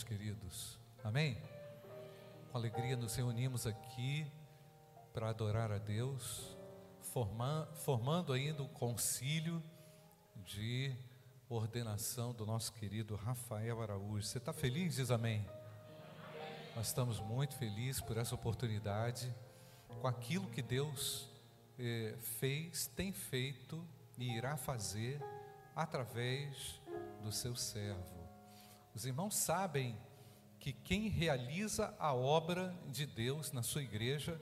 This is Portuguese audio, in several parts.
meus queridos. Amém? Com alegria nos reunimos aqui para adorar a Deus, formando, ainda o concílio de ordenação do nosso querido Rafael Araújo. Você está feliz? Diz amém. Nós estamos muito felizes por essa oportunidade, com aquilo que Deus eh, fez, tem feito e irá fazer através do seu servo. Os irmãos sabem que quem realiza a obra de Deus na sua igreja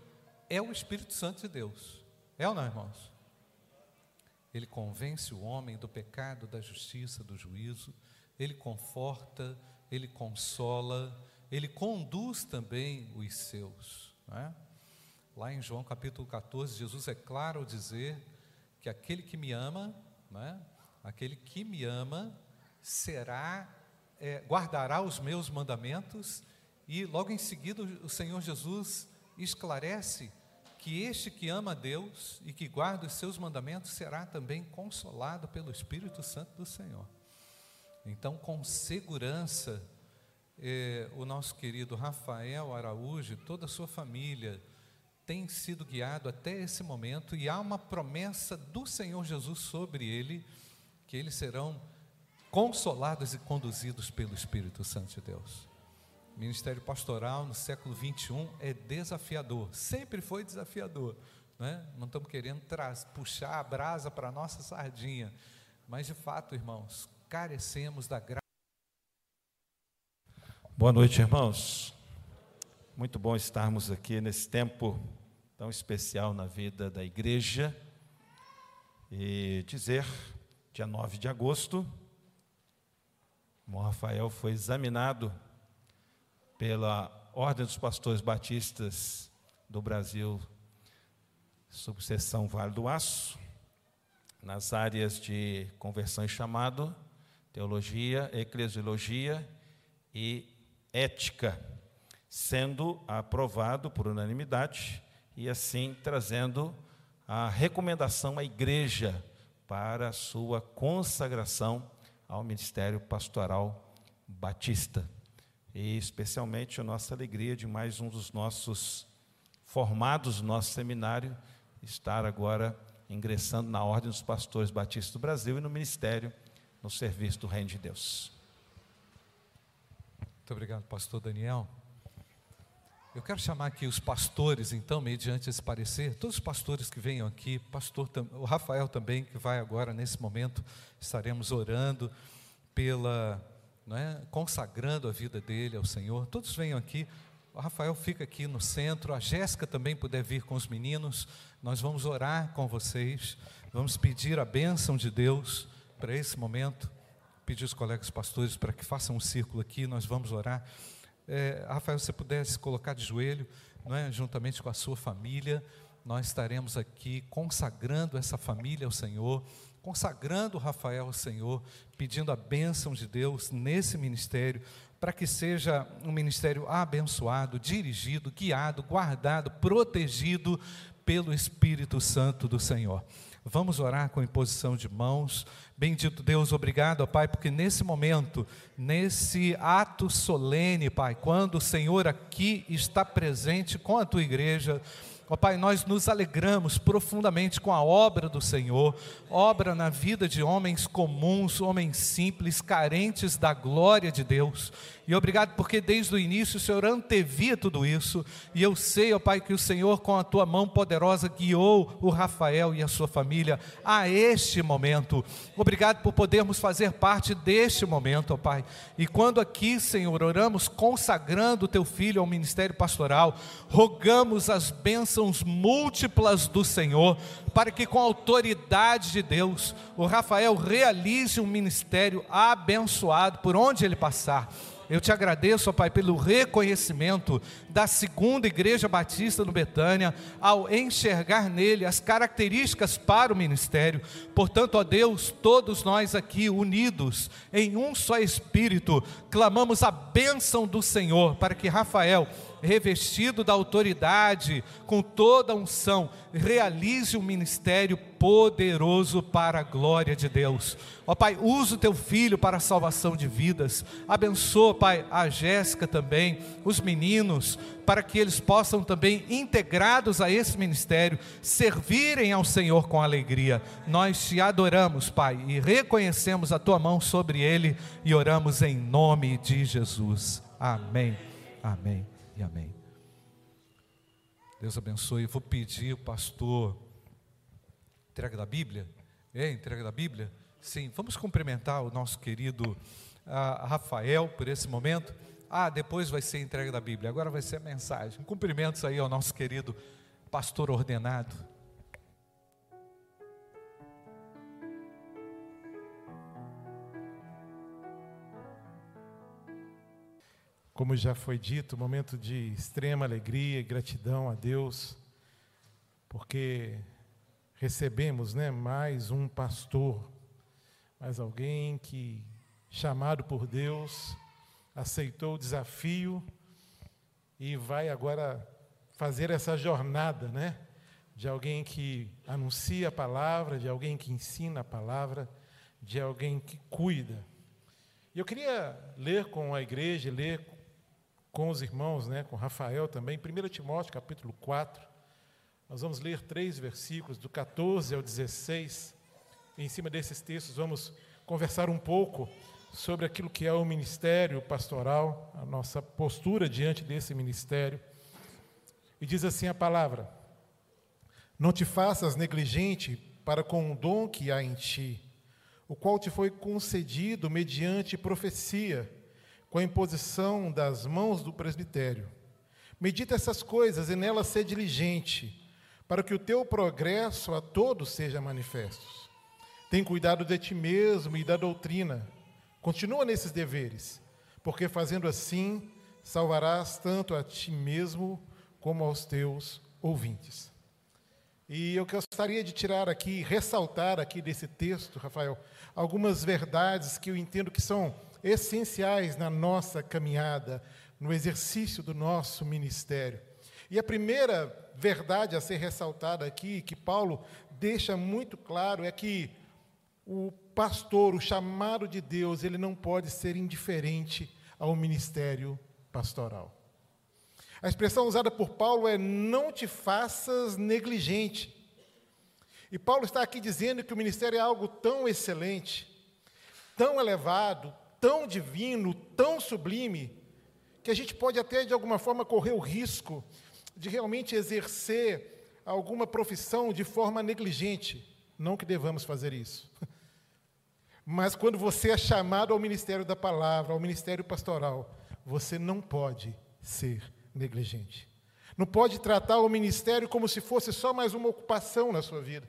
é o Espírito Santo de Deus. É ou não, irmãos? Ele convence o homem do pecado, da justiça, do juízo, ele conforta, ele consola, ele conduz também os seus. É? Lá em João capítulo 14, Jesus é claro ao dizer que aquele que me ama, é? aquele que me ama, será é, guardará os meus mandamentos, e logo em seguida o Senhor Jesus esclarece que este que ama a Deus e que guarda os seus mandamentos será também consolado pelo Espírito Santo do Senhor. Então, com segurança, eh, o nosso querido Rafael Araújo e toda a sua família tem sido guiado até esse momento e há uma promessa do Senhor Jesus sobre ele, que eles serão consolados e conduzidos pelo Espírito Santo de Deus. O ministério pastoral no século 21 é desafiador, sempre foi desafiador. Né? Não estamos querendo puxar a brasa para a nossa sardinha, mas de fato, irmãos, carecemos da graça. Boa noite, irmãos. Muito bom estarmos aqui nesse tempo tão especial na vida da igreja e dizer, dia 9 de agosto, o Rafael foi examinado pela Ordem dos Pastores Batistas do Brasil, subseção Vale do Aço, nas áreas de conversão e chamado, teologia, eclesiologia e ética, sendo aprovado por unanimidade e assim trazendo a recomendação à igreja para a sua consagração ao ministério pastoral batista. E especialmente a nossa alegria de mais um dos nossos formados do nosso seminário estar agora ingressando na Ordem dos Pastores Batistas do Brasil e no ministério, no serviço do Reino de Deus. Muito obrigado, pastor Daniel. Eu quero chamar aqui os pastores, então, mediante esse parecer, todos os pastores que venham aqui, pastor, o Rafael também, que vai agora, nesse momento, estaremos orando pela, é, consagrando a vida dele ao Senhor. Todos venham aqui, o Rafael fica aqui no centro, a Jéssica também puder vir com os meninos, nós vamos orar com vocês, vamos pedir a bênção de Deus para esse momento, pedir os colegas pastores para que façam um círculo aqui, nós vamos orar. É, Rafael, se pudesse colocar de joelho, não é, juntamente com a sua família, nós estaremos aqui consagrando essa família ao Senhor, consagrando Rafael ao Senhor, pedindo a bênção de Deus nesse ministério, para que seja um ministério abençoado, dirigido, guiado, guardado, protegido pelo Espírito Santo do Senhor. Vamos orar com imposição de mãos. Bendito Deus, obrigado, Pai, porque nesse momento, nesse ato solene, Pai, quando o Senhor aqui está presente com a tua igreja, Ó Pai, nós nos alegramos profundamente com a obra do Senhor, obra na vida de homens comuns, homens simples, carentes da glória de Deus. E obrigado porque desde o início o Senhor antevia tudo isso. E eu sei, ó Pai, que o Senhor, com a tua mão poderosa, guiou o Rafael e a sua família a este momento. Obrigado por podermos fazer parte deste momento, ó Pai. E quando aqui, Senhor, oramos consagrando o teu filho ao ministério pastoral, rogamos as bênçãos múltiplas do Senhor, para que com a autoridade de Deus, o Rafael realize um ministério abençoado por onde ele passar eu te agradeço, ó Pai, pelo reconhecimento da segunda igreja batista no Betânia, ao enxergar nele as características para o ministério. Portanto, ó Deus, todos nós aqui unidos em um só espírito, clamamos a bênção do Senhor para que Rafael revestido da autoridade, com toda a unção, realize um ministério poderoso para a glória de Deus. Ó Pai, usa o teu filho para a salvação de vidas. Abençoa, Pai, a Jéssica também, os meninos, para que eles possam também, integrados a esse ministério, servirem ao Senhor com alegria. Nós te adoramos, Pai, e reconhecemos a tua mão sobre ele e oramos em nome de Jesus. Amém. Amém e amém. Deus abençoe. Eu vou pedir o pastor entrega da Bíblia. É, entrega da Bíblia? Sim, vamos cumprimentar o nosso querido uh, Rafael por esse momento. Ah, depois vai ser entrega da Bíblia, agora vai ser a mensagem. Cumprimentos aí ao nosso querido pastor ordenado. Como já foi dito, momento de extrema alegria e gratidão a Deus, porque recebemos né, mais um pastor, mais alguém que, chamado por Deus, aceitou o desafio e vai agora fazer essa jornada, né? De alguém que anuncia a palavra, de alguém que ensina a palavra, de alguém que cuida. Eu queria ler com a igreja, ler com os irmãos, né, com Rafael também, 1 Timóteo capítulo 4. Nós vamos ler três versículos, do 14 ao 16. E em cima desses textos vamos conversar um pouco sobre aquilo que é o ministério pastoral, a nossa postura diante desse ministério. E diz assim a palavra: Não te faças negligente para com o dom que há em ti, o qual te foi concedido mediante profecia com a imposição das mãos do presbitério. Medita essas coisas e nelas ser diligente, para que o teu progresso a todos seja manifesto. Tem cuidado de ti mesmo e da doutrina. Continua nesses deveres, porque fazendo assim salvarás tanto a ti mesmo como aos teus ouvintes. E eu gostaria de tirar aqui, ressaltar aqui desse texto, Rafael, algumas verdades que eu entendo que são essenciais na nossa caminhada, no exercício do nosso ministério. E a primeira verdade a ser ressaltada aqui, que Paulo deixa muito claro, é que o pastor, o chamado de Deus, ele não pode ser indiferente ao ministério pastoral. A expressão usada por Paulo é: não te faças negligente. E Paulo está aqui dizendo que o ministério é algo tão excelente, tão elevado, tão divino, tão sublime, que a gente pode até de alguma forma correr o risco de realmente exercer alguma profissão de forma negligente. Não que devamos fazer isso. Mas quando você é chamado ao ministério da palavra, ao ministério pastoral, você não pode ser negligente. Não pode tratar o ministério como se fosse só mais uma ocupação na sua vida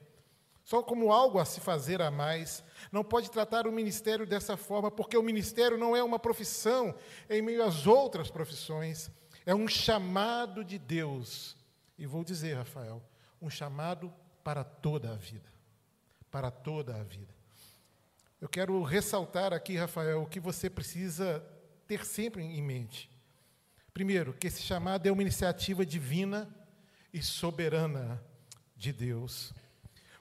só como algo a se fazer a mais. Não pode tratar o ministério dessa forma, porque o ministério não é uma profissão em meio às outras profissões, é um chamado de Deus. E vou dizer, Rafael, um chamado para toda a vida. Para toda a vida. Eu quero ressaltar aqui, Rafael, o que você precisa ter sempre em mente. Primeiro, que esse chamado é uma iniciativa divina e soberana de Deus.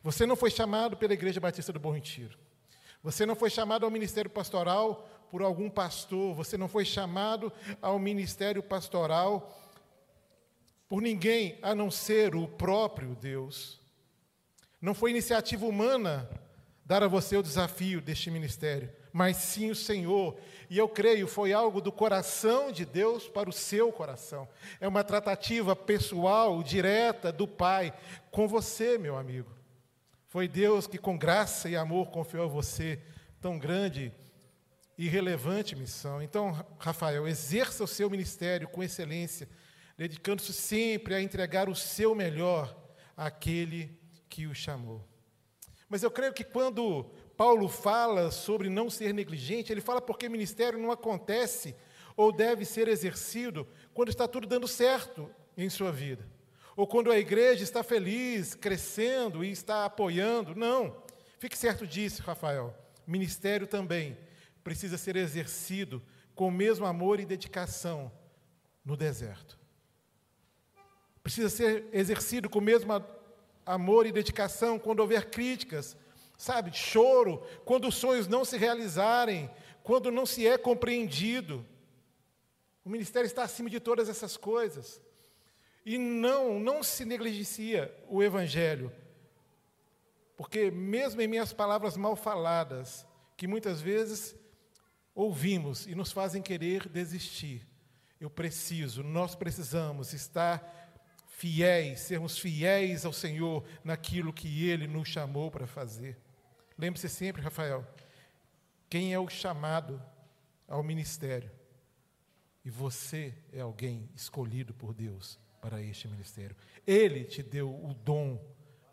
Você não foi chamado pela Igreja Batista do Bom Retiro. Você não foi chamado ao ministério pastoral por algum pastor. Você não foi chamado ao ministério pastoral por ninguém a não ser o próprio Deus. Não foi iniciativa humana dar a você o desafio deste ministério, mas sim o Senhor. E eu creio, foi algo do coração de Deus para o seu coração. É uma tratativa pessoal, direta do Pai com você, meu amigo. Foi Deus que, com graça e amor, confiou a você tão grande e relevante missão. Então, Rafael, exerça o seu ministério com excelência, dedicando-se sempre a entregar o seu melhor àquele que o chamou. Mas eu creio que quando Paulo fala sobre não ser negligente, ele fala porque ministério não acontece ou deve ser exercido quando está tudo dando certo em sua vida ou quando a igreja está feliz, crescendo e está apoiando. Não. Fique certo disso, Rafael. Ministério também precisa ser exercido com o mesmo amor e dedicação no deserto, precisa ser exercido com o mesmo amor e dedicação quando houver críticas, sabe, choro, quando os sonhos não se realizarem, quando não se é compreendido. O ministério está acima de todas essas coisas. E não, não se negligencia o evangelho. Porque mesmo em minhas palavras mal faladas, que muitas vezes ouvimos e nos fazem querer desistir, eu preciso, nós precisamos estar fiéis, sermos fiéis ao Senhor naquilo que Ele nos chamou para fazer. Lembre-se sempre, Rafael, quem é o chamado ao ministério? E você é alguém escolhido por Deus para este ministério. Ele te deu o dom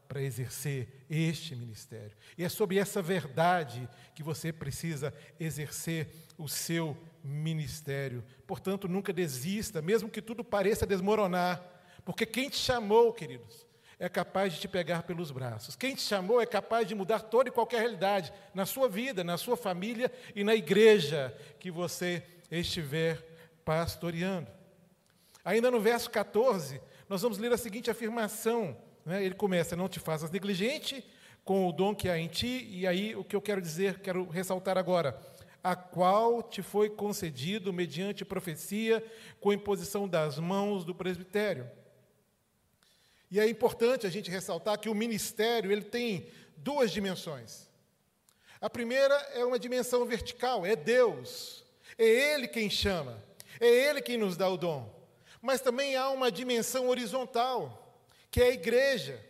para exercer este ministério. E é sobre essa verdade que você precisa exercer o seu ministério. Portanto, nunca desista, mesmo que tudo pareça desmoronar, porque quem te chamou, queridos, é capaz de te pegar pelos braços. Quem te chamou é capaz de mudar toda e qualquer realidade na sua vida, na sua família e na igreja que você estiver pastoreando. Ainda no verso 14, nós vamos ler a seguinte afirmação. Né? Ele começa: Não te faças negligente com o dom que há em ti, e aí o que eu quero dizer, quero ressaltar agora. A qual te foi concedido mediante profecia, com imposição das mãos do presbitério. E é importante a gente ressaltar que o ministério ele tem duas dimensões. A primeira é uma dimensão vertical, é Deus. É Ele quem chama, é Ele quem nos dá o dom. Mas também há uma dimensão horizontal, que é a igreja.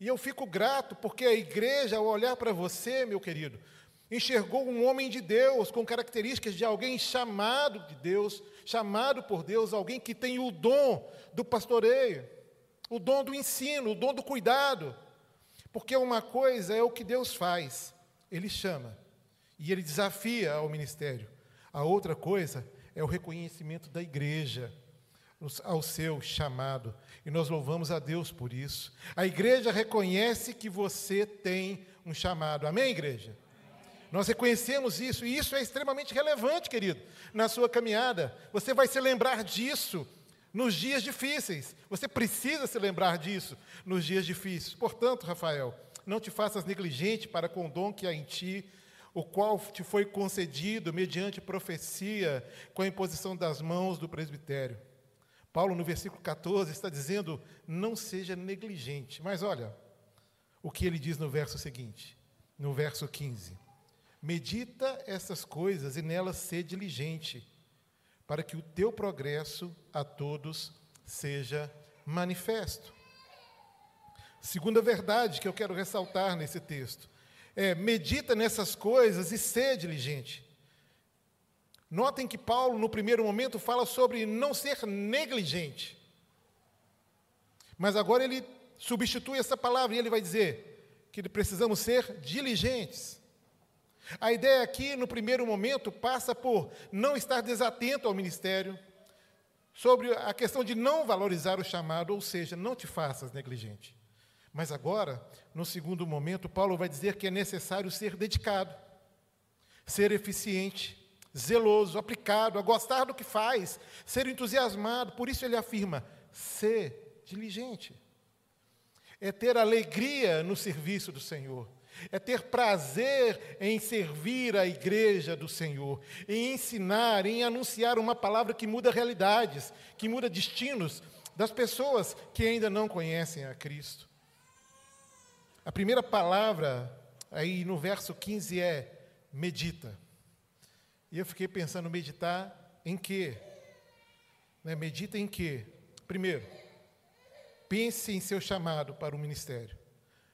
E eu fico grato porque a igreja, ao olhar para você, meu querido, enxergou um homem de Deus com características de alguém chamado de Deus, chamado por Deus, alguém que tem o dom do pastoreio o dom do ensino, o dom do cuidado. Porque uma coisa é o que Deus faz, Ele chama e Ele desafia ao ministério. A outra coisa é o reconhecimento da igreja ao seu chamado. E nós louvamos a Deus por isso. A igreja reconhece que você tem um chamado. Amém, igreja? Nós reconhecemos isso, e isso é extremamente relevante, querido, na sua caminhada. Você vai se lembrar disso nos dias difíceis. Você precisa se lembrar disso nos dias difíceis. Portanto, Rafael, não te faças negligente para com o dom que há em ti, o qual te foi concedido mediante profecia, com a imposição das mãos do presbitério. Paulo, no versículo 14, está dizendo: não seja negligente. Mas olha o que ele diz no verso seguinte, no verso 15: Medita essas coisas e nelas ser diligente para que o teu progresso a todos seja manifesto. Segunda verdade que eu quero ressaltar nesse texto é: medita nessas coisas e ser diligente. Notem que Paulo, no primeiro momento, fala sobre não ser negligente. Mas agora ele substitui essa palavra e ele vai dizer que precisamos ser diligentes. A ideia aqui, no primeiro momento, passa por não estar desatento ao ministério, sobre a questão de não valorizar o chamado, ou seja, não te faças negligente. Mas agora, no segundo momento, Paulo vai dizer que é necessário ser dedicado, ser eficiente, zeloso, aplicado, a gostar do que faz, ser entusiasmado. Por isso ele afirma: ser diligente. É ter alegria no serviço do Senhor é ter prazer em servir a igreja do Senhor, em ensinar, em anunciar uma palavra que muda realidades, que muda destinos das pessoas que ainda não conhecem a Cristo. A primeira palavra aí no verso 15 é medita. E eu fiquei pensando, meditar em quê? Né, medita em quê? Primeiro, pense em seu chamado para o ministério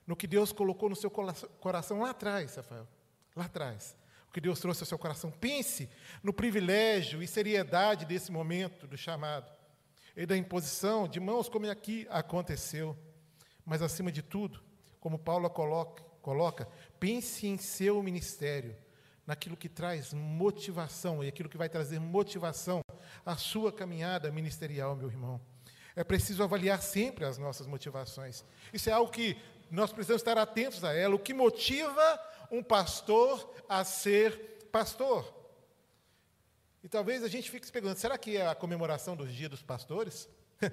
no que Deus colocou no seu coração lá atrás, Rafael, lá atrás. O que Deus trouxe ao seu coração. Pense no privilégio e seriedade desse momento do chamado e da imposição de mãos, como aqui aconteceu. Mas, acima de tudo, como Paulo coloca, coloca pense em seu ministério, naquilo que traz motivação e aquilo que vai trazer motivação à sua caminhada ministerial, meu irmão. É preciso avaliar sempre as nossas motivações. Isso é algo que nós precisamos estar atentos a ela. O que motiva um pastor a ser pastor? E talvez a gente fique se perguntando: será que é a comemoração dos dias dos pastores?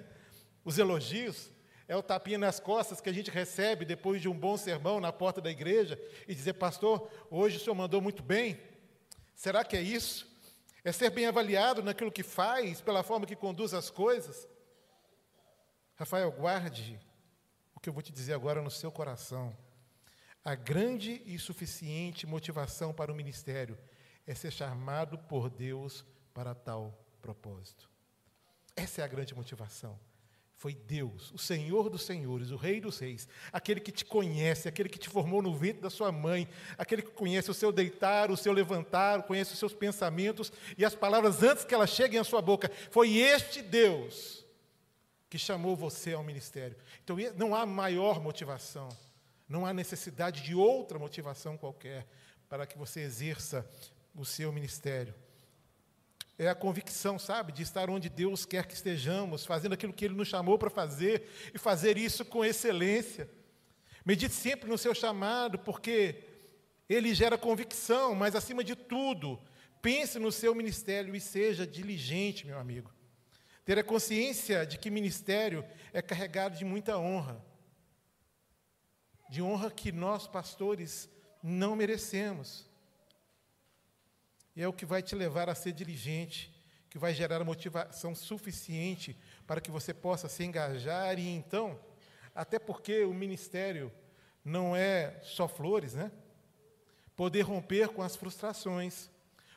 os elogios, é o tapinha nas costas que a gente recebe depois de um bom sermão na porta da igreja e dizer, pastor, hoje o senhor mandou muito bem. Será que é isso? É ser bem avaliado naquilo que faz, pela forma que conduz as coisas? Rafael, guarde o que eu vou te dizer agora no seu coração. A grande e suficiente motivação para o ministério é ser chamado por Deus para tal propósito. Essa é a grande motivação. Foi Deus, o Senhor dos Senhores, o Rei dos Reis, aquele que te conhece, aquele que te formou no ventre da sua mãe, aquele que conhece o seu deitar, o seu levantar, conhece os seus pensamentos e as palavras antes que elas cheguem à sua boca. Foi este Deus que chamou você ao ministério. Então não há maior motivação, não há necessidade de outra motivação qualquer para que você exerça o seu ministério é a convicção, sabe, de estar onde Deus quer que estejamos, fazendo aquilo que Ele nos chamou para fazer e fazer isso com excelência. Medite sempre no seu chamado, porque ele gera convicção, mas acima de tudo, pense no seu ministério e seja diligente, meu amigo. Ter a consciência de que ministério é carregado de muita honra, de honra que nós, pastores, não merecemos. E é o que vai te levar a ser diligente, que vai gerar motivação suficiente para que você possa se engajar e então, até porque o ministério não é só flores, né? Poder romper com as frustrações,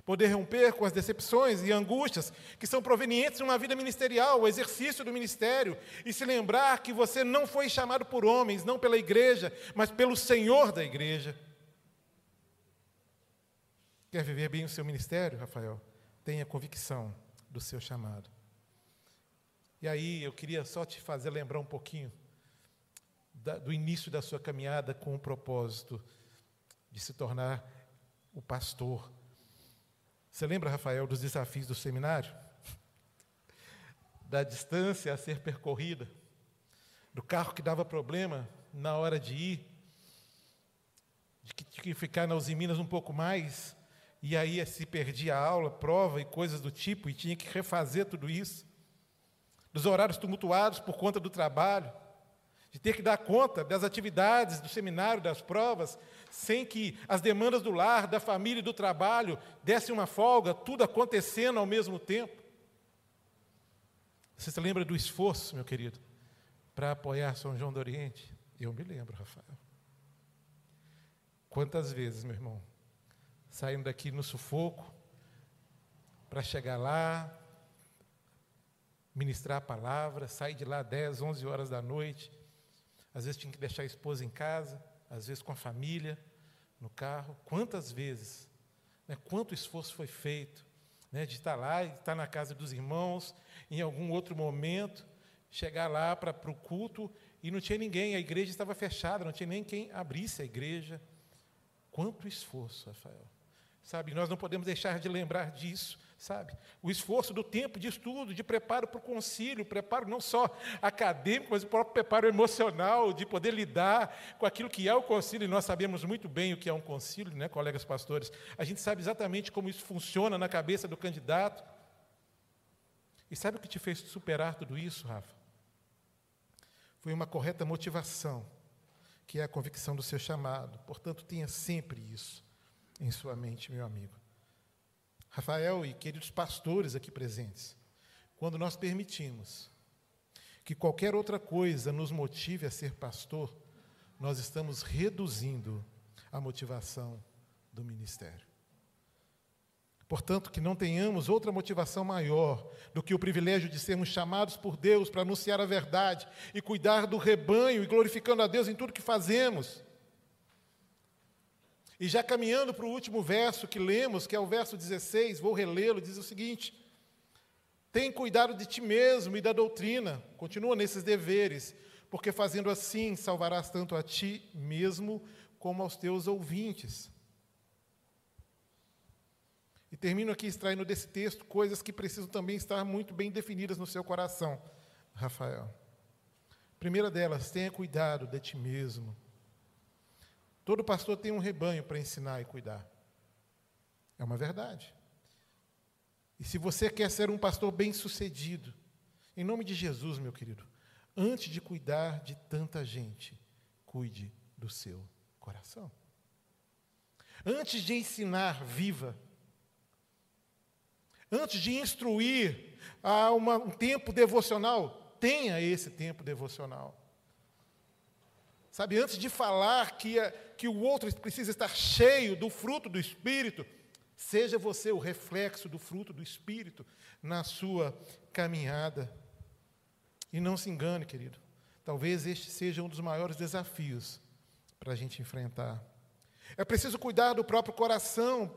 poder romper com as decepções e angústias que são provenientes de uma vida ministerial, o exercício do ministério, e se lembrar que você não foi chamado por homens, não pela igreja, mas pelo Senhor da igreja. Quer viver bem o seu ministério, Rafael? Tenha convicção do seu chamado. E aí eu queria só te fazer lembrar um pouquinho da, do início da sua caminhada com o propósito de se tornar o pastor. Você lembra, Rafael, dos desafios do seminário? Da distância a ser percorrida, do carro que dava problema na hora de ir, de que tinha que ficar na Usiminas um pouco mais, e aí se perdia a aula, prova e coisas do tipo, e tinha que refazer tudo isso. Dos horários tumultuados por conta do trabalho, de ter que dar conta das atividades do seminário, das provas, sem que as demandas do lar, da família e do trabalho dessem uma folga, tudo acontecendo ao mesmo tempo. Você se lembra do esforço, meu querido, para apoiar São João do Oriente? Eu me lembro, Rafael. Quantas vezes, meu irmão, saindo daqui no sufoco, para chegar lá, ministrar a palavra, sair de lá 10, 11 horas da noite. Às vezes tinha que deixar a esposa em casa, às vezes com a família, no carro. Quantas vezes, né, quanto esforço foi feito né, de estar lá e estar na casa dos irmãos, em algum outro momento, chegar lá para o culto e não tinha ninguém, a igreja estava fechada, não tinha nem quem abrisse a igreja. Quanto esforço, Rafael sabe? Nós não podemos deixar de lembrar disso, sabe? O esforço do tempo de estudo, de preparo para o concílio, preparo não só acadêmico, mas o próprio preparo emocional, de poder lidar com aquilo que é o concílio, e nós sabemos muito bem o que é um concílio, né, colegas pastores? A gente sabe exatamente como isso funciona na cabeça do candidato. E sabe o que te fez superar tudo isso, Rafa? Foi uma correta motivação, que é a convicção do seu chamado. Portanto, tenha sempre isso em sua mente, meu amigo. Rafael e queridos pastores aqui presentes, quando nós permitimos que qualquer outra coisa nos motive a ser pastor, nós estamos reduzindo a motivação do ministério. Portanto, que não tenhamos outra motivação maior do que o privilégio de sermos chamados por Deus para anunciar a verdade e cuidar do rebanho e glorificando a Deus em tudo que fazemos. E já caminhando para o último verso que lemos, que é o verso 16, vou relê-lo, diz o seguinte: Tem cuidado de ti mesmo e da doutrina, continua nesses deveres, porque fazendo assim salvarás tanto a ti mesmo como aos teus ouvintes. E termino aqui extraindo desse texto coisas que precisam também estar muito bem definidas no seu coração, Rafael. primeira delas, tenha cuidado de ti mesmo. Todo pastor tem um rebanho para ensinar e cuidar. É uma verdade. E se você quer ser um pastor bem-sucedido, em nome de Jesus, meu querido, antes de cuidar de tanta gente, cuide do seu coração. Antes de ensinar, viva. Antes de instruir a uma, um tempo devocional, tenha esse tempo devocional. Sabe, antes de falar que, a, que o outro precisa estar cheio do fruto do Espírito, seja você o reflexo do fruto do Espírito na sua caminhada. E não se engane, querido, talvez este seja um dos maiores desafios para a gente enfrentar. É preciso cuidar do próprio coração,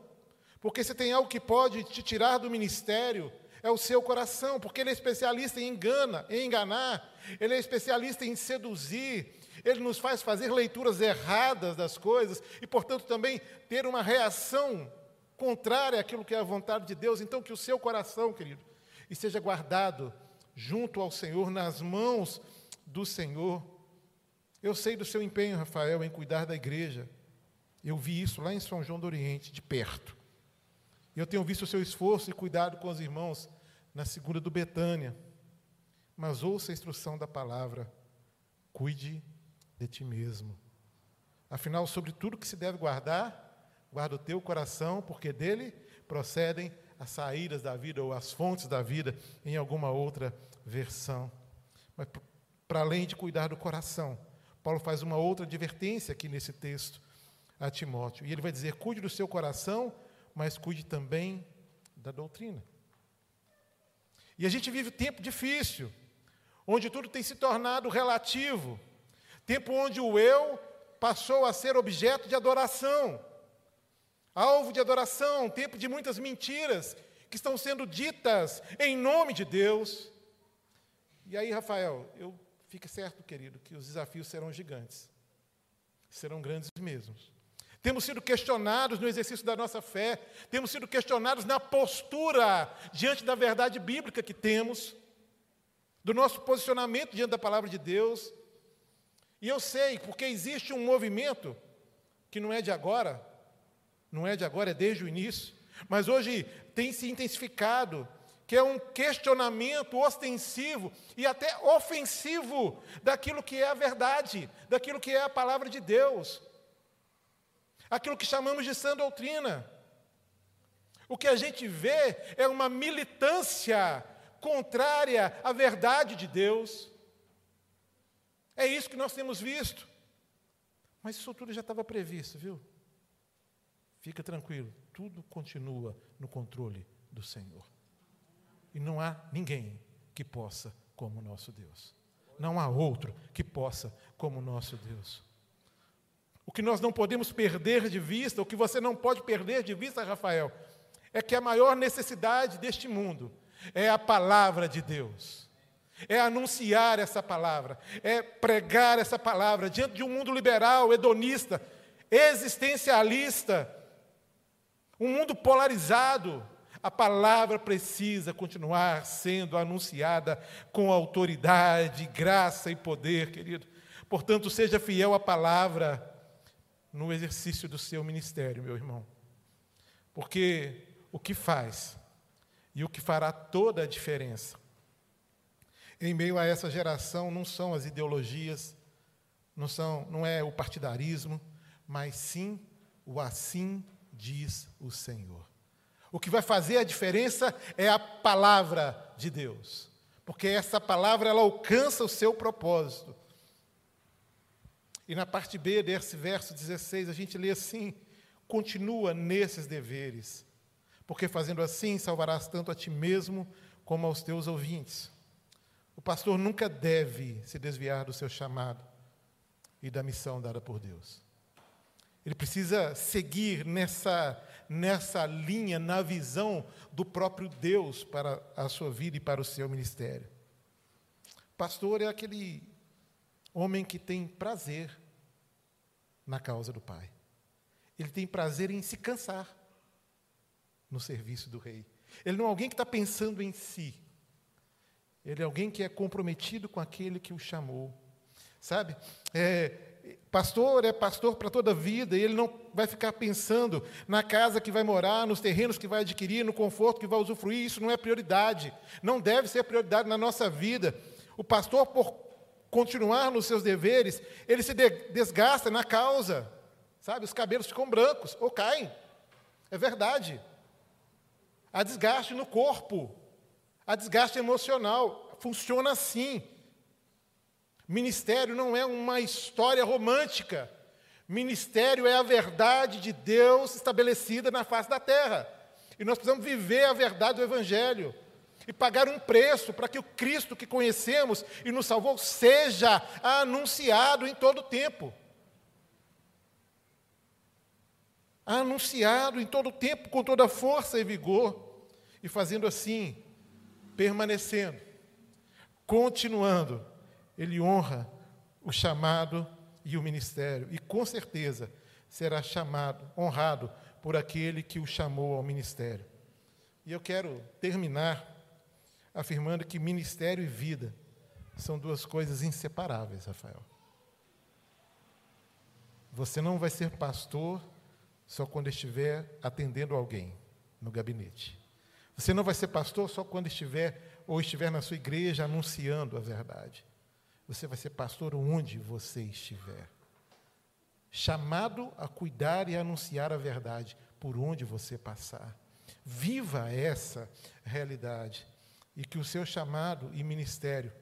porque se tem algo que pode te tirar do ministério, é o seu coração, porque ele é especialista em engana, em enganar, ele é especialista em seduzir, ele nos faz fazer leituras erradas das coisas e, portanto, também ter uma reação contrária àquilo que é a vontade de Deus. Então, que o seu coração, querido, esteja guardado junto ao Senhor, nas mãos do Senhor. Eu sei do seu empenho, Rafael, em cuidar da igreja. Eu vi isso lá em São João do Oriente, de perto. Eu tenho visto o seu esforço e cuidado com os irmãos na segunda do Betânia. Mas ouça a instrução da palavra: cuide de ti mesmo. Afinal, sobre tudo que se deve guardar, guarda o teu coração, porque dele procedem as saídas da vida ou as fontes da vida, em alguma outra versão. Mas, para além de cuidar do coração, Paulo faz uma outra advertência aqui nesse texto a Timóteo. E ele vai dizer: cuide do seu coração, mas cuide também da doutrina. E a gente vive um tempo difícil, onde tudo tem se tornado relativo. Tempo onde o eu passou a ser objeto de adoração, alvo de adoração, tempo de muitas mentiras que estão sendo ditas em nome de Deus. E aí, Rafael, eu fique certo, querido, que os desafios serão gigantes. Serão grandes mesmos. Temos sido questionados no exercício da nossa fé, temos sido questionados na postura diante da verdade bíblica que temos, do nosso posicionamento diante da palavra de Deus. E eu sei, porque existe um movimento que não é de agora, não é de agora, é desde o início, mas hoje tem se intensificado, que é um questionamento ostensivo e até ofensivo daquilo que é a verdade, daquilo que é a palavra de Deus, aquilo que chamamos de sã doutrina. O que a gente vê é uma militância contrária à verdade de Deus. É isso que nós temos visto. Mas isso tudo já estava previsto, viu? Fica tranquilo, tudo continua no controle do Senhor. E não há ninguém que possa como o nosso Deus. Não há outro que possa como o nosso Deus. O que nós não podemos perder de vista, o que você não pode perder de vista, Rafael, é que a maior necessidade deste mundo é a palavra de Deus é anunciar essa palavra, é pregar essa palavra diante de um mundo liberal, hedonista, existencialista, um mundo polarizado. A palavra precisa continuar sendo anunciada com autoridade, graça e poder, querido. Portanto, seja fiel à palavra no exercício do seu ministério, meu irmão. Porque o que faz e o que fará toda a diferença em meio a essa geração não são as ideologias, não, são, não é o partidarismo, mas sim o assim diz o Senhor. O que vai fazer a diferença é a palavra de Deus, porque essa palavra ela alcança o seu propósito. E na parte B desse verso 16, a gente lê assim: continua nesses deveres, porque fazendo assim salvarás tanto a ti mesmo como aos teus ouvintes. O pastor nunca deve se desviar do seu chamado e da missão dada por Deus. Ele precisa seguir nessa, nessa linha, na visão do próprio Deus para a sua vida e para o seu ministério. Pastor é aquele homem que tem prazer na causa do Pai. Ele tem prazer em se cansar no serviço do Rei. Ele não é alguém que está pensando em si, ele é alguém que é comprometido com aquele que o chamou. Sabe? É, pastor é pastor para toda a vida, e ele não vai ficar pensando na casa que vai morar, nos terrenos que vai adquirir, no conforto que vai usufruir. Isso não é prioridade. Não deve ser prioridade na nossa vida. O pastor, por continuar nos seus deveres, ele se desgasta na causa, sabe? Os cabelos ficam brancos ou caem. É verdade. Há desgaste no corpo, há desgaste emocional. Funciona assim. Ministério não é uma história romântica. Ministério é a verdade de Deus estabelecida na face da terra. E nós precisamos viver a verdade do Evangelho e pagar um preço para que o Cristo que conhecemos e nos salvou seja anunciado em todo o tempo. Anunciado em todo o tempo, com toda força e vigor, e fazendo assim, permanecendo, continuando, ele honra o chamado e o ministério, e com certeza será chamado, honrado por aquele que o chamou ao ministério. E eu quero terminar afirmando que ministério e vida são duas coisas inseparáveis, Rafael. Você não vai ser pastor só quando estiver atendendo alguém no gabinete. Você não vai ser pastor só quando estiver ou estiver na sua igreja anunciando a verdade. Você vai ser pastor onde você estiver. Chamado a cuidar e anunciar a verdade por onde você passar. Viva essa realidade e que o seu chamado e ministério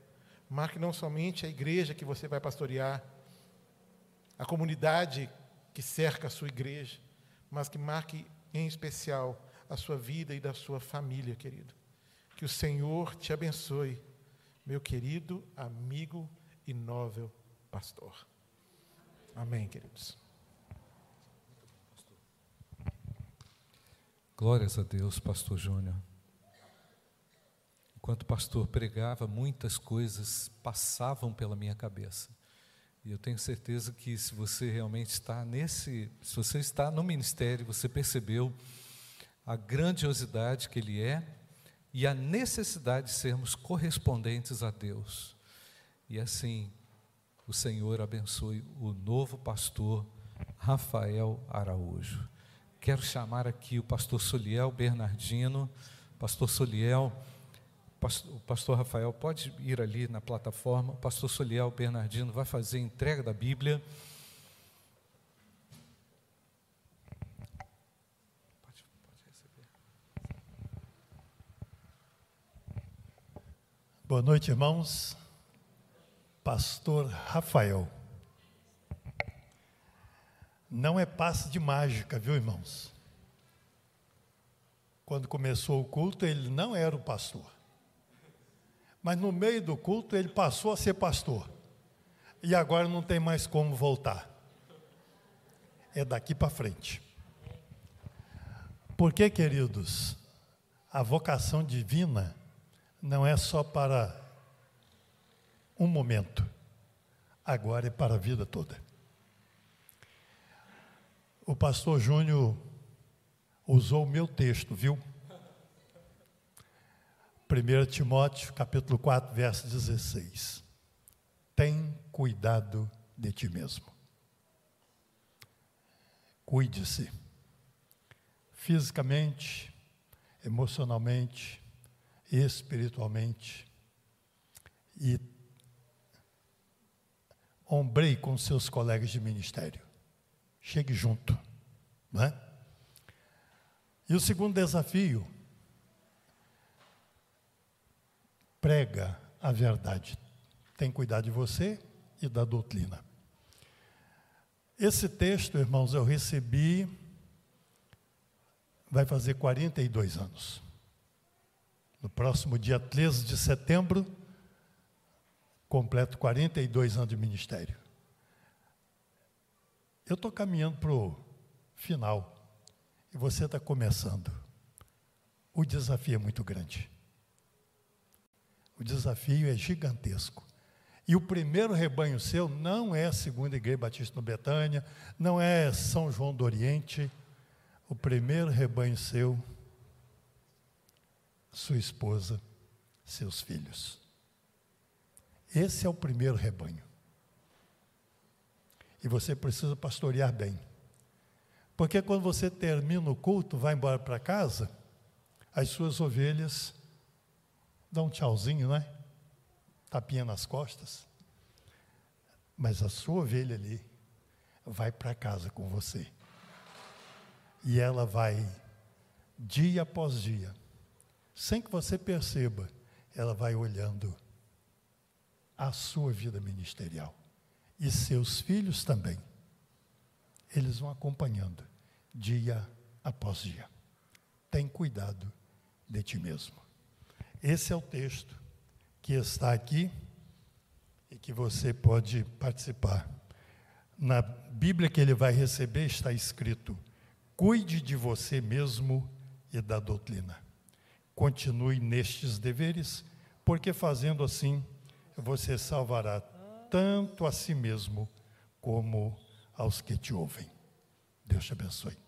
marque não somente a igreja que você vai pastorear, a comunidade que cerca a sua igreja, mas que marque em especial a sua vida e da sua família, querido. Que o Senhor te abençoe, meu querido amigo e novel pastor. Amém, queridos. Glórias a Deus, pastor Júnior. Enquanto o pastor pregava, muitas coisas passavam pela minha cabeça. E eu tenho certeza que se você realmente está nesse, se você está no ministério, você percebeu a grandiosidade que ele é e a necessidade de sermos correspondentes a Deus. E assim, o Senhor abençoe o novo pastor Rafael Araújo. Quero chamar aqui o pastor Soliel Bernardino. Pastor Soliel, o pastor Rafael pode ir ali na plataforma. O pastor Soliel Bernardino vai fazer a entrega da Bíblia. Pode, pode receber. Boa noite, irmãos. Pastor Rafael. Não é passe de mágica, viu, irmãos? Quando começou o culto, ele não era o pastor mas no meio do culto ele passou a ser pastor. E agora não tem mais como voltar. É daqui para frente. Porque, queridos, a vocação divina não é só para um momento, agora é para a vida toda. O pastor Júnior usou o meu texto, viu? 1 Timóteo, capítulo 4, verso 16. Tem cuidado de ti mesmo. Cuide-se. Fisicamente, emocionalmente, espiritualmente. E ombrei com seus colegas de ministério. Chegue junto. Não é? E o segundo desafio prega a verdade. Tem cuidado de você e da doutrina. Esse texto, irmãos, eu recebi, vai fazer 42 anos. No próximo dia 13 de setembro, completo 42 anos de ministério. Eu estou caminhando para o final e você está começando. O desafio é muito grande. O desafio é gigantesco. E o primeiro rebanho seu não é a segunda igreja batista no Betânia, não é São João do Oriente. O primeiro rebanho seu, sua esposa, seus filhos. Esse é o primeiro rebanho. E você precisa pastorear bem. Porque quando você termina o culto, vai embora para casa, as suas ovelhas dá um tchauzinho, né? Tapinha nas costas. mas a sua ovelha ali vai para casa com você. E ela vai, dia após dia, sem que você perceba, ela vai olhando a sua vida ministerial. E seus filhos também. Eles vão acompanhando, dia após dia. Tem cuidado de ti mesmo. Esse é o texto que está aqui e que você pode participar. Na Bíblia que ele vai receber está escrito: cuide de você mesmo e da doutrina. Continue nestes deveres, porque fazendo assim, você salvará tanto a si mesmo como aos que te ouvem. Deus te abençoe.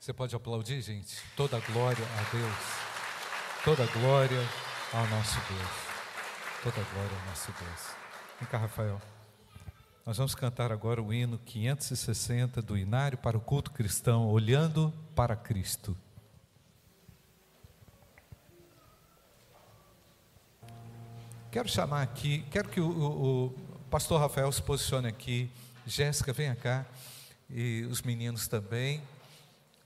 Você pode aplaudir, gente? Toda glória a Deus. Toda glória ao nosso Deus. Toda glória ao nosso Deus. Vem cá, Rafael. Nós vamos cantar agora o hino 560 do Inário para o culto cristão, olhando para Cristo. Quero chamar aqui, quero que o, o, o pastor Rafael se posicione aqui. Jéssica, venha cá. E os meninos também.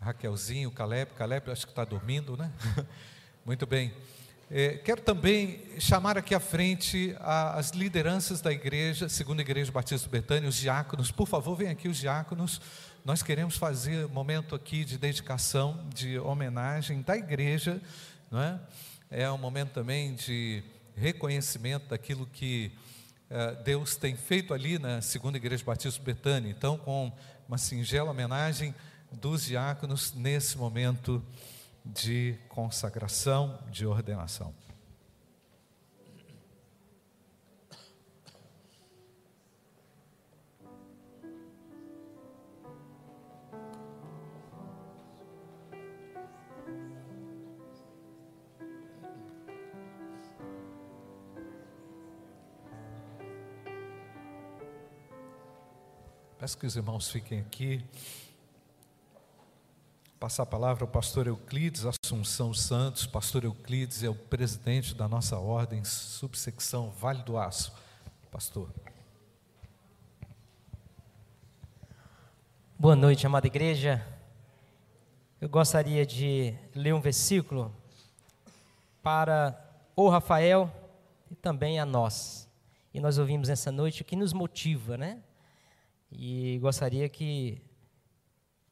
Raquelzinho, Caleb, Caleb acho que está dormindo, né? Muito bem. É, quero também chamar aqui à frente a, as lideranças da igreja, segunda igreja Batista Betânia, os diáconos. Por favor, venham aqui os diáconos. Nós queremos fazer um momento aqui de dedicação, de homenagem da igreja, não é? É um momento também de reconhecimento daquilo que uh, Deus tem feito ali na segunda igreja Batista Betânia. Então, com uma singela homenagem dos diáconos nesse momento de consagração, de ordenação. Peço que os irmãos fiquem aqui passar a palavra ao pastor Euclides Assunção Santos. Pastor Euclides é o presidente da nossa ordem, subsecção Vale do Aço. Pastor. Boa noite, amada igreja. Eu gostaria de ler um versículo para o Rafael e também a nós. E nós ouvimos essa noite o que nos motiva, né? E gostaria que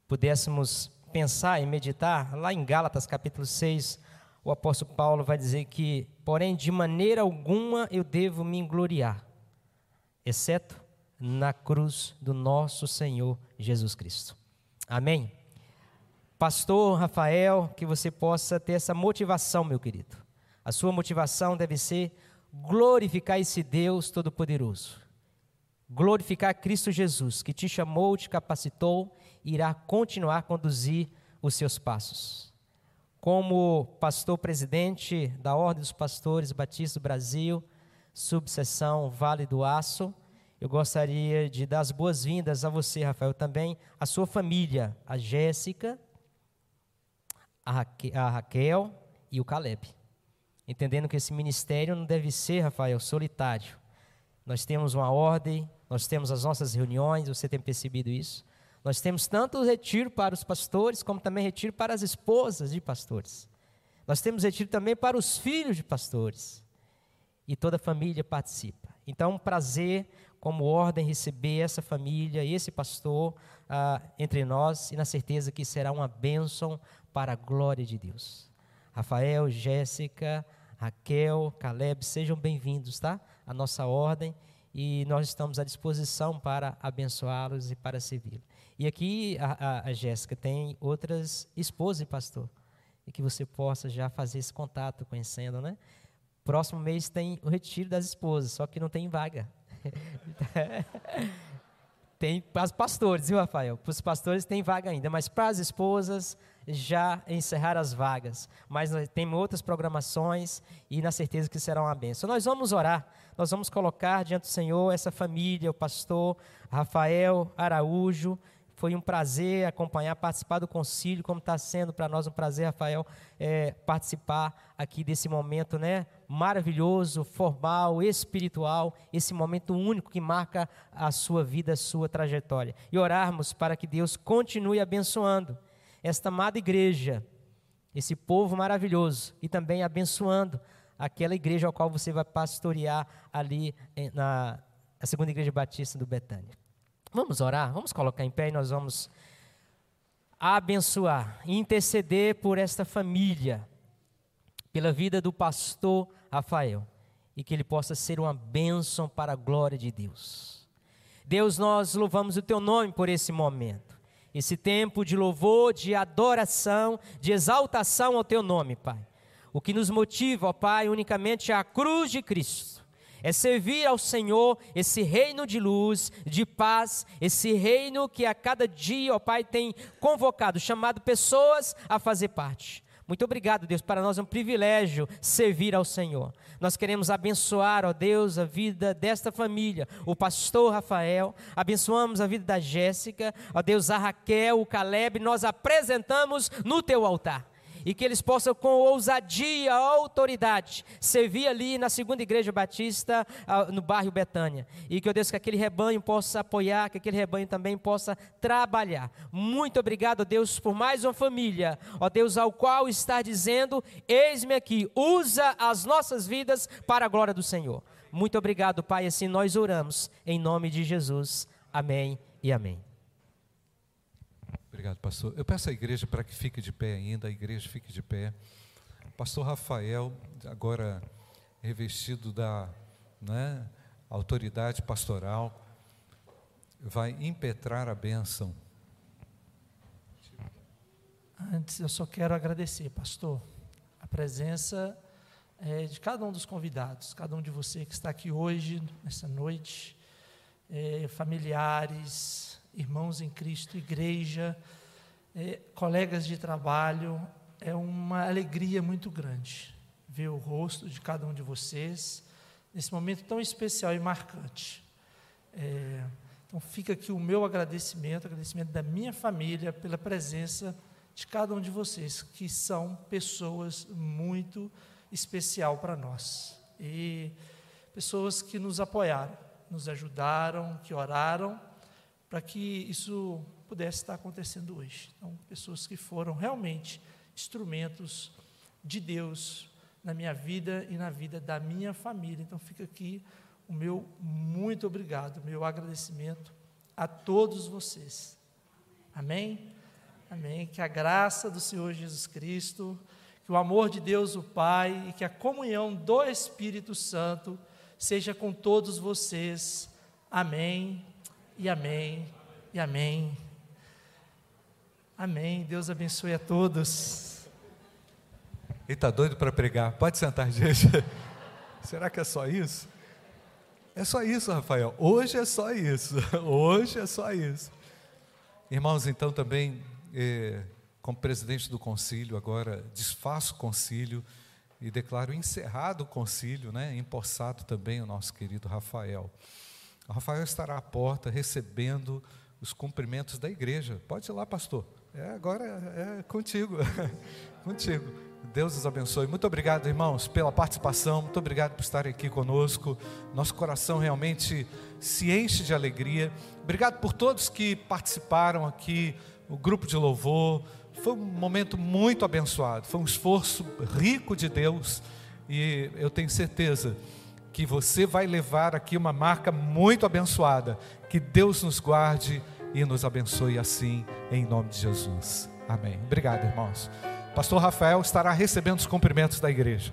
pudéssemos pensar e meditar, lá em Gálatas capítulo 6, o apóstolo Paulo vai dizer que, porém, de maneira alguma eu devo me gloriar, exceto na cruz do nosso Senhor Jesus Cristo. Amém? Pastor Rafael, que você possa ter essa motivação, meu querido. A sua motivação deve ser glorificar esse Deus Todo-Poderoso. Glorificar Cristo Jesus, que te chamou, te capacitou irá continuar a conduzir os seus passos. Como pastor presidente da Ordem dos Pastores Batistas do Brasil, subseção Vale do Aço, eu gostaria de dar as boas-vindas a você, Rafael, também, a sua família, a Jéssica, a Raquel e o Caleb. Entendendo que esse ministério não deve ser, Rafael, solitário. Nós temos uma ordem, nós temos as nossas reuniões, você tem percebido isso. Nós temos tanto retiro para os pastores, como também retiro para as esposas de pastores. Nós temos retiro também para os filhos de pastores. E toda a família participa. Então, um prazer, como ordem, receber essa família, esse pastor ah, entre nós, e na certeza que será uma bênção para a glória de Deus. Rafael, Jéssica, Raquel, Caleb, sejam bem-vindos, tá? A nossa ordem e nós estamos à disposição para abençoá-los e para servi-los. E aqui a, a, a Jéssica tem outras esposas e pastor, e que você possa já fazer esse contato conhecendo, né? Próximo mês tem o retiro das esposas, só que não tem vaga. tem para os pastores, viu, Rafael? Para os pastores tem vaga ainda, mas para as esposas já encerrar as vagas. Mas temos outras programações e na certeza que será uma bênção. Nós vamos orar, nós vamos colocar diante do Senhor essa família, o pastor Rafael Araújo, Foi um prazer acompanhar, participar do concílio, como está sendo para nós um prazer, Rafael, é, participar aqui desse momento né, maravilhoso, formal, espiritual, esse momento único que marca a sua vida, a sua trajetória. E orarmos para que Deus continue abençoando esta amada igreja, esse povo maravilhoso, e também abençoando aquela igreja ao qual você vai pastorear ali na, na segunda igreja batista do Betânia. Vamos orar, vamos colocar em pé e nós vamos abençoar interceder por esta família, pela vida do pastor Rafael, e que ele possa ser uma bênção para a glória de Deus. Deus, nós louvamos o teu nome por esse momento, esse tempo de louvor, de adoração, de exaltação ao teu nome, Pai. O que nos motiva, ó Pai, unicamente é a cruz de Cristo é servir ao Senhor esse reino de luz, de paz, esse reino que a cada dia, ó Pai, tem convocado, chamado pessoas a fazer parte. Muito obrigado, Deus, para nós é um privilégio servir ao Senhor. Nós queremos abençoar, ó Deus, a vida desta família, o pastor Rafael, abençoamos a vida da Jéssica, ó Deus, a Raquel, o Caleb, nós apresentamos no teu altar e que eles possam, com ousadia, autoridade, servir ali na segunda igreja batista, ah, no bairro Betânia. E que, ó Deus, que aquele rebanho possa apoiar, que aquele rebanho também possa trabalhar. Muito obrigado, ó Deus, por mais uma família, ó Deus, ao qual está dizendo: Eis-me aqui, usa as nossas vidas para a glória do Senhor. Muito obrigado, Pai, assim nós oramos, em nome de Jesus. Amém e amém. Obrigado, pastor. Eu peço à igreja para que fique de pé ainda, a igreja fique de pé. Pastor Rafael, agora revestido da né, autoridade pastoral, vai impetrar a bênção. Antes, eu só quero agradecer, pastor, a presença é, de cada um dos convidados, cada um de você que está aqui hoje, nessa noite, é, familiares, irmãos em Cristo, igreja, é, colegas de trabalho, é uma alegria muito grande ver o rosto de cada um de vocês nesse momento tão especial e marcante. É, então fica aqui o meu agradecimento, agradecimento da minha família pela presença de cada um de vocês, que são pessoas muito especial para nós. E pessoas que nos apoiaram, nos ajudaram, que oraram para que isso pudesse estar acontecendo hoje. Então, pessoas que foram realmente instrumentos de Deus na minha vida e na vida da minha família. Então, fica aqui o meu muito obrigado, meu agradecimento a todos vocês. Amém? Amém. Que a graça do Senhor Jesus Cristo, que o amor de Deus o Pai e que a comunhão do Espírito Santo seja com todos vocês. Amém e amém e amém. Amém. Deus abençoe a todos. Ele está doido para pregar. Pode sentar, gente. Será que é só isso? É só isso, Rafael. Hoje é só isso. Hoje é só isso. Irmãos, então também, eh, como presidente do concílio, agora desfaço o concílio e declaro encerrado o concílio, né? empossado também o nosso querido Rafael. O Rafael estará à porta recebendo os cumprimentos da igreja. Pode ir lá, pastor. É, agora é, é contigo. contigo. Deus os abençoe. Muito obrigado, irmãos, pela participação. Muito obrigado por estarem aqui conosco. Nosso coração realmente se enche de alegria. Obrigado por todos que participaram aqui, o grupo de louvor. Foi um momento muito abençoado. Foi um esforço rico de Deus. E eu tenho certeza que você vai levar aqui uma marca muito abençoada. Que Deus nos guarde e nos abençoe assim, em nome de Jesus. Amém. Obrigado, irmãos. Pastor Rafael estará recebendo os cumprimentos da igreja.